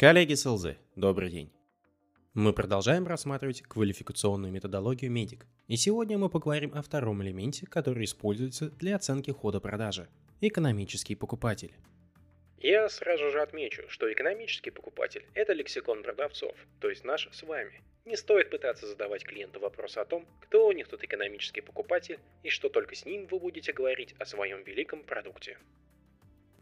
Коллеги с ЛЗ, добрый день. Мы продолжаем рассматривать квалификационную методологию медик. И сегодня мы поговорим о втором элементе, который используется для оценки хода продажи – экономический покупатель. Я сразу же отмечу, что экономический покупатель – это лексикон продавцов, то есть наш с вами. Не стоит пытаться задавать клиенту вопрос о том, кто у них тут экономический покупатель и что только с ним вы будете говорить о своем великом продукте.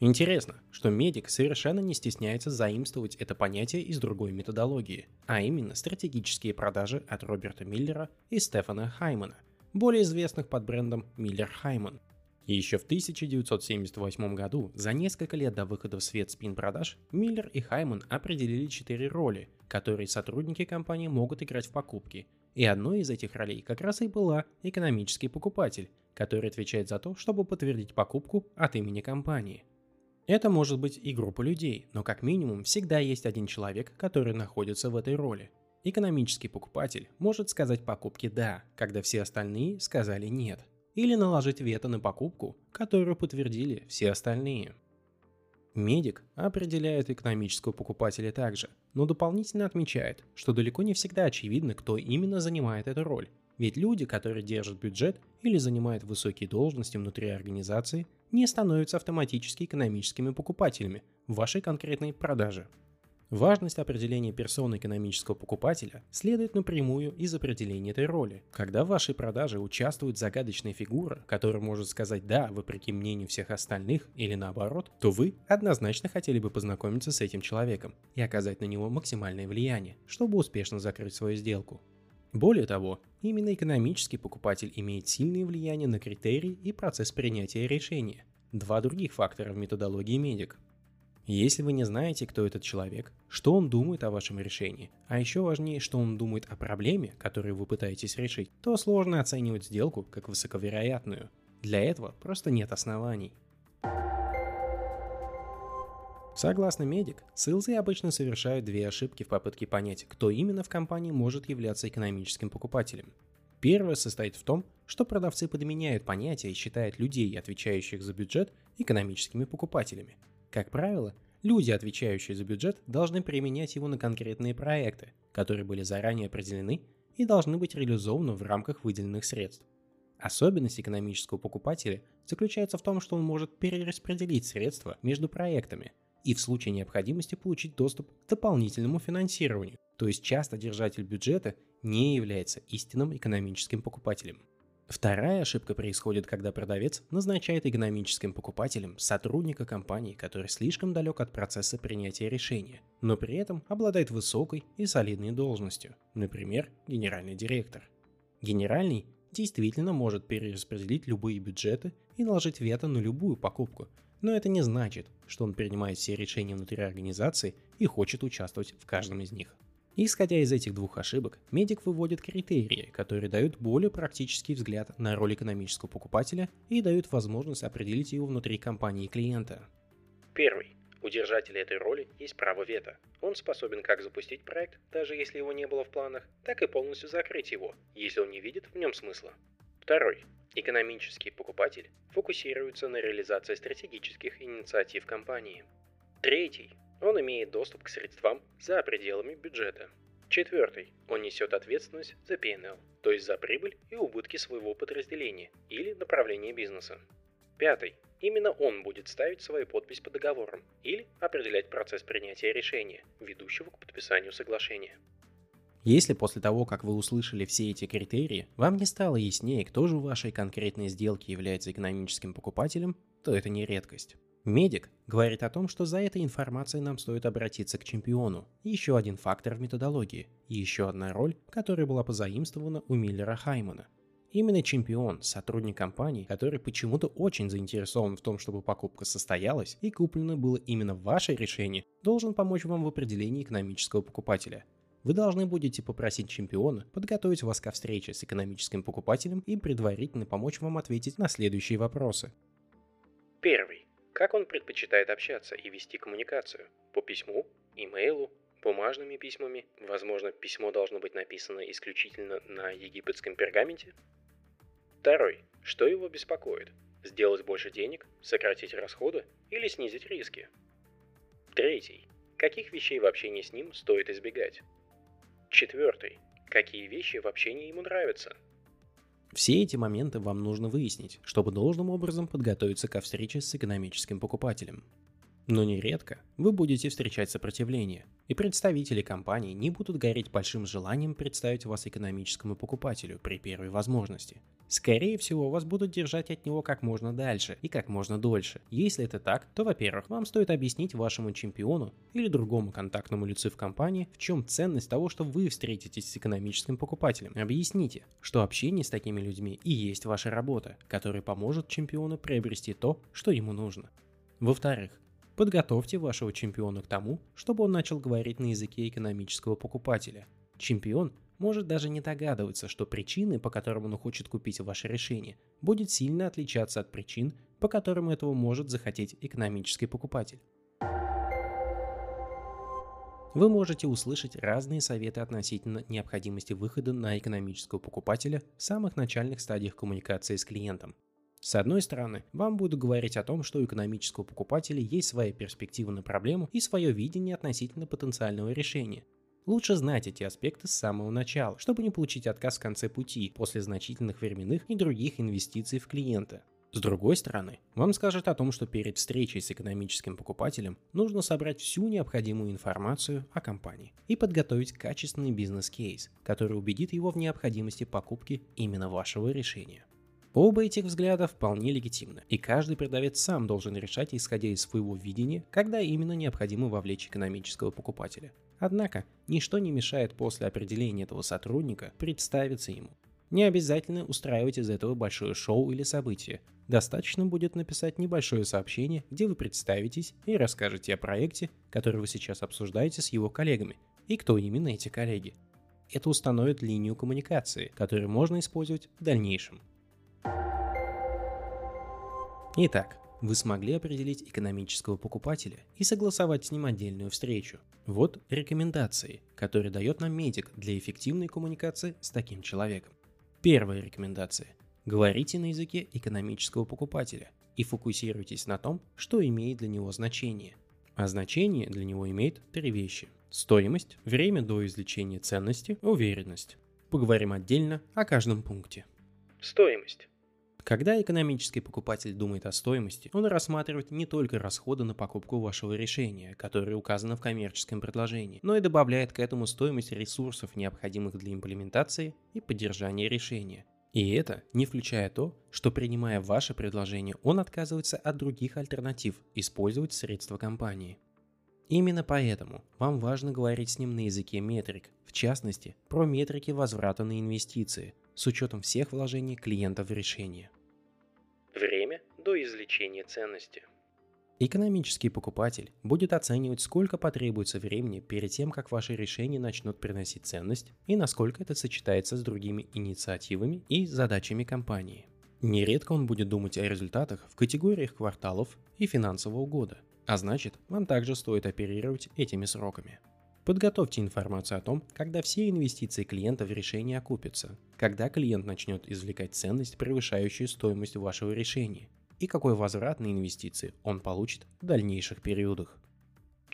Интересно, что медик совершенно не стесняется заимствовать это понятие из другой методологии, а именно стратегические продажи от Роберта Миллера и Стефана Хаймана, более известных под брендом Миллер Хайман. И еще в 1978 году, за несколько лет до выхода в свет спин-продаж, Миллер и Хайман определили четыре роли, которые сотрудники компании могут играть в покупки. И одной из этих ролей как раз и была экономический покупатель, который отвечает за то, чтобы подтвердить покупку от имени компании. Это может быть и группа людей, но как минимум всегда есть один человек, который находится в этой роли. Экономический покупатель может сказать покупке «да», когда все остальные сказали «нет», или наложить вето на покупку, которую подтвердили все остальные. Медик определяет экономического покупателя также, но дополнительно отмечает, что далеко не всегда очевидно, кто именно занимает эту роль. Ведь люди, которые держат бюджет или занимают высокие должности внутри организации, не становятся автоматически экономическими покупателями в вашей конкретной продаже. Важность определения персоны экономического покупателя следует напрямую из определения этой роли. Когда в вашей продаже участвует загадочная фигура, которая может сказать «да» вопреки мнению всех остальных или наоборот, то вы однозначно хотели бы познакомиться с этим человеком и оказать на него максимальное влияние, чтобы успешно закрыть свою сделку. Более того, именно экономический покупатель имеет сильное влияние на критерии и процесс принятия решения. Два других фактора в методологии медик. Если вы не знаете, кто этот человек, что он думает о вашем решении, а еще важнее, что он думает о проблеме, которую вы пытаетесь решить, то сложно оценивать сделку как высоковероятную. Для этого просто нет оснований. Согласно медик, СЛЗ обычно совершают две ошибки в попытке понять, кто именно в компании может являться экономическим покупателем. Первое состоит в том, что продавцы подменяют понятия и считают людей, отвечающих за бюджет, экономическими покупателями. Как правило, люди, отвечающие за бюджет, должны применять его на конкретные проекты, которые были заранее определены и должны быть реализованы в рамках выделенных средств. Особенность экономического покупателя заключается в том, что он может перераспределить средства между проектами – и в случае необходимости получить доступ к дополнительному финансированию. То есть часто держатель бюджета не является истинным экономическим покупателем. Вторая ошибка происходит, когда продавец назначает экономическим покупателем сотрудника компании, который слишком далек от процесса принятия решения, но при этом обладает высокой и солидной должностью, например, генеральный директор. Генеральный действительно может перераспределить любые бюджеты и наложить вето на любую покупку, но это не значит, что он принимает все решения внутри организации и хочет участвовать в каждом из них. Исходя из этих двух ошибок, медик выводит критерии, которые дают более практический взгляд на роль экономического покупателя и дают возможность определить его внутри компании клиента. Первый. У держателя этой роли есть право вето. Он способен как запустить проект, даже если его не было в планах, так и полностью закрыть его, если он не видит в нем смысла. Второй. Экономический покупатель фокусируется на реализации стратегических инициатив компании. Третий. Он имеет доступ к средствам за пределами бюджета. Четвертый. Он несет ответственность за P&L, то есть за прибыль и убытки своего подразделения или направления бизнеса. Пятый. Именно он будет ставить свою подпись по договорам или определять процесс принятия решения, ведущего к подписанию соглашения. Если после того, как вы услышали все эти критерии, вам не стало яснее, кто же в вашей конкретной сделке является экономическим покупателем, то это не редкость. Медик говорит о том, что за этой информацией нам стоит обратиться к чемпиону. Еще один фактор в методологии. И еще одна роль, которая была позаимствована у Миллера Хаймана. Именно чемпион, сотрудник компании, который почему-то очень заинтересован в том, чтобы покупка состоялась и куплено было именно ваше решение, должен помочь вам в определении экономического покупателя – вы должны будете попросить чемпиона подготовить вас ко встрече с экономическим покупателем и предварительно помочь вам ответить на следующие вопросы. Первый. Как он предпочитает общаться и вести коммуникацию? По письму, имейлу, бумажными письмами? Возможно, письмо должно быть написано исключительно на египетском пергаменте? Второй. Что его беспокоит? Сделать больше денег, сократить расходы или снизить риски? Третий. Каких вещей в общении с ним стоит избегать? Четвертый. Какие вещи в общении ему нравятся? Все эти моменты вам нужно выяснить, чтобы должным образом подготовиться ко встрече с экономическим покупателем. Но нередко вы будете встречать сопротивление, и представители компании не будут гореть большим желанием представить вас экономическому покупателю при первой возможности. Скорее всего, вас будут держать от него как можно дальше и как можно дольше. Если это так, то, во-первых, вам стоит объяснить вашему чемпиону или другому контактному лицу в компании, в чем ценность того, что вы встретитесь с экономическим покупателем. Объясните, что общение с такими людьми и есть ваша работа, которая поможет чемпиону приобрести то, что ему нужно. Во-вторых, Подготовьте вашего чемпиона к тому, чтобы он начал говорить на языке экономического покупателя. Чемпион может даже не догадываться, что причины, по которым он хочет купить ваше решение, будет сильно отличаться от причин, по которым этого может захотеть экономический покупатель. Вы можете услышать разные советы относительно необходимости выхода на экономического покупателя в самых начальных стадиях коммуникации с клиентом. С одной стороны, вам будут говорить о том, что у экономического покупателя есть своя перспектива на проблему и свое видение относительно потенциального решения. Лучше знать эти аспекты с самого начала, чтобы не получить отказ в конце пути после значительных временных и других инвестиций в клиента. С другой стороны, вам скажут о том, что перед встречей с экономическим покупателем нужно собрать всю необходимую информацию о компании и подготовить качественный бизнес-кейс, который убедит его в необходимости покупки именно вашего решения. Оба этих взгляда вполне легитимны, и каждый продавец сам должен решать, исходя из своего видения, когда именно необходимо вовлечь экономического покупателя. Однако, ничто не мешает после определения этого сотрудника представиться ему. Не обязательно устраивать из этого большое шоу или событие. Достаточно будет написать небольшое сообщение, где вы представитесь и расскажете о проекте, который вы сейчас обсуждаете с его коллегами, и кто именно эти коллеги. Это установит линию коммуникации, которую можно использовать в дальнейшем. Итак, вы смогли определить экономического покупателя и согласовать с ним отдельную встречу. Вот рекомендации, которые дает нам медик для эффективной коммуникации с таким человеком. Первая рекомендация. Говорите на языке экономического покупателя и фокусируйтесь на том, что имеет для него значение. А значение для него имеет три вещи. Стоимость, время до извлечения ценности, уверенность. Поговорим отдельно о каждом пункте. Стоимость. Когда экономический покупатель думает о стоимости, он рассматривает не только расходы на покупку вашего решения, которые указаны в коммерческом предложении, но и добавляет к этому стоимость ресурсов, необходимых для имплементации и поддержания решения. И это не включая то, что принимая ваше предложение, он отказывается от других альтернатив использовать средства компании. Именно поэтому вам важно говорить с ним на языке метрик, в частности, про метрики возврата на инвестиции, с учетом всех вложений клиента в решение. Время до извлечения ценности. Экономический покупатель будет оценивать, сколько потребуется времени перед тем, как ваши решения начнут приносить ценность и насколько это сочетается с другими инициативами и задачами компании. Нередко он будет думать о результатах в категориях кварталов и финансового года, а значит, вам также стоит оперировать этими сроками. Подготовьте информацию о том, когда все инвестиции клиента в решение окупятся, когда клиент начнет извлекать ценность, превышающую стоимость вашего решения, и какой возврат на инвестиции он получит в дальнейших периодах.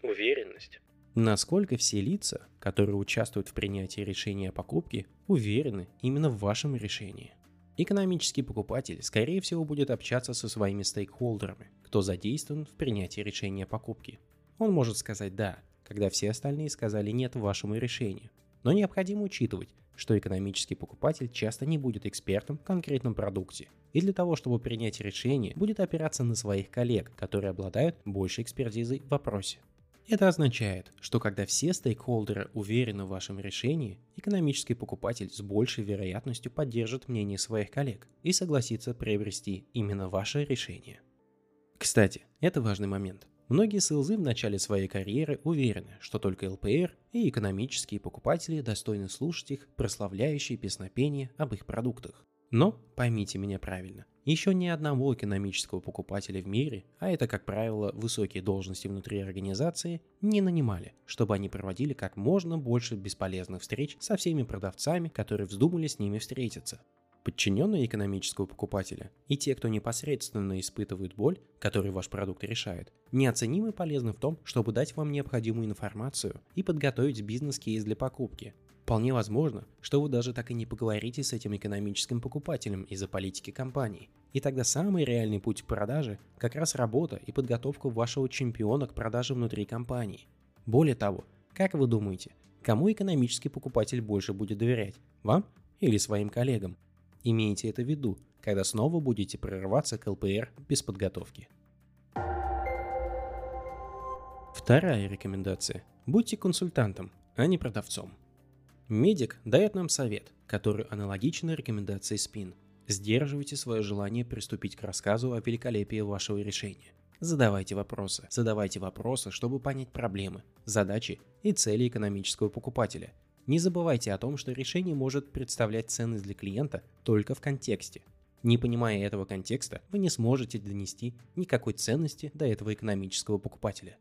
Уверенность. Насколько все лица, которые участвуют в принятии решения о покупке, уверены именно в вашем решении. Экономический покупатель, скорее всего, будет общаться со своими стейкхолдерами, кто задействован в принятии решения о покупке. Он может сказать «да», когда все остальные сказали нет вашему решению. Но необходимо учитывать, что экономический покупатель часто не будет экспертом в конкретном продукте, и для того, чтобы принять решение, будет опираться на своих коллег, которые обладают большей экспертизой в вопросе. Это означает, что когда все стейкхолдеры уверены в вашем решении, экономический покупатель с большей вероятностью поддержит мнение своих коллег и согласится приобрести именно ваше решение. Кстати, это важный момент. Многие СЛЗ в начале своей карьеры уверены, что только ЛПР и экономические покупатели достойны слушать их прославляющие песнопения об их продуктах. Но, поймите меня правильно, еще ни одного экономического покупателя в мире, а это, как правило, высокие должности внутри организации, не нанимали, чтобы они проводили как можно больше бесполезных встреч со всеми продавцами, которые вздумали с ними встретиться. Подчиненные экономического покупателя и те, кто непосредственно испытывает боль, которую ваш продукт решает, неоценимы полезны в том, чтобы дать вам необходимую информацию и подготовить бизнес-кейс для покупки. Вполне возможно, что вы даже так и не поговорите с этим экономическим покупателем из-за политики компании. И тогда самый реальный путь к продаже – как раз работа и подготовка вашего чемпиона к продаже внутри компании. Более того, как вы думаете, кому экономический покупатель больше будет доверять – вам или своим коллегам? Имейте это в виду, когда снова будете прорываться к ЛПР без подготовки. Вторая рекомендация. Будьте консультантом, а не продавцом. Медик дает нам совет, который аналогичен рекомендации СПИН. Сдерживайте свое желание приступить к рассказу о великолепии вашего решения. Задавайте вопросы. Задавайте вопросы, чтобы понять проблемы, задачи и цели экономического покупателя – не забывайте о том, что решение может представлять ценность для клиента только в контексте. Не понимая этого контекста, вы не сможете донести никакой ценности до этого экономического покупателя.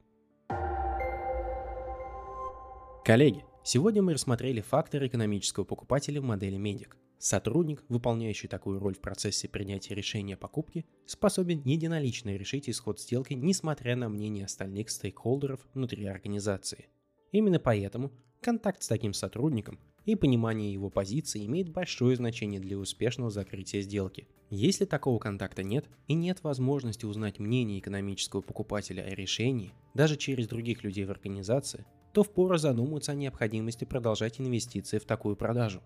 Коллеги, сегодня мы рассмотрели факторы экономического покупателя в модели Медик. Сотрудник, выполняющий такую роль в процессе принятия решения о покупке, способен единолично решить исход сделки, несмотря на мнение остальных стейкхолдеров внутри организации. Именно поэтому Контакт с таким сотрудником и понимание его позиции имеет большое значение для успешного закрытия сделки. Если такого контакта нет и нет возможности узнать мнение экономического покупателя о решении, даже через других людей в организации, то впору задуматься о необходимости продолжать инвестиции в такую продажу.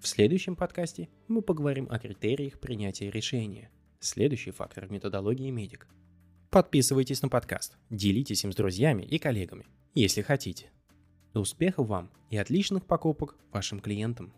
В следующем подкасте мы поговорим о критериях принятия решения. Следующий фактор в методологии медик. Подписывайтесь на подкаст, делитесь им с друзьями и коллегами, если хотите. Успехов вам и отличных покупок вашим клиентам!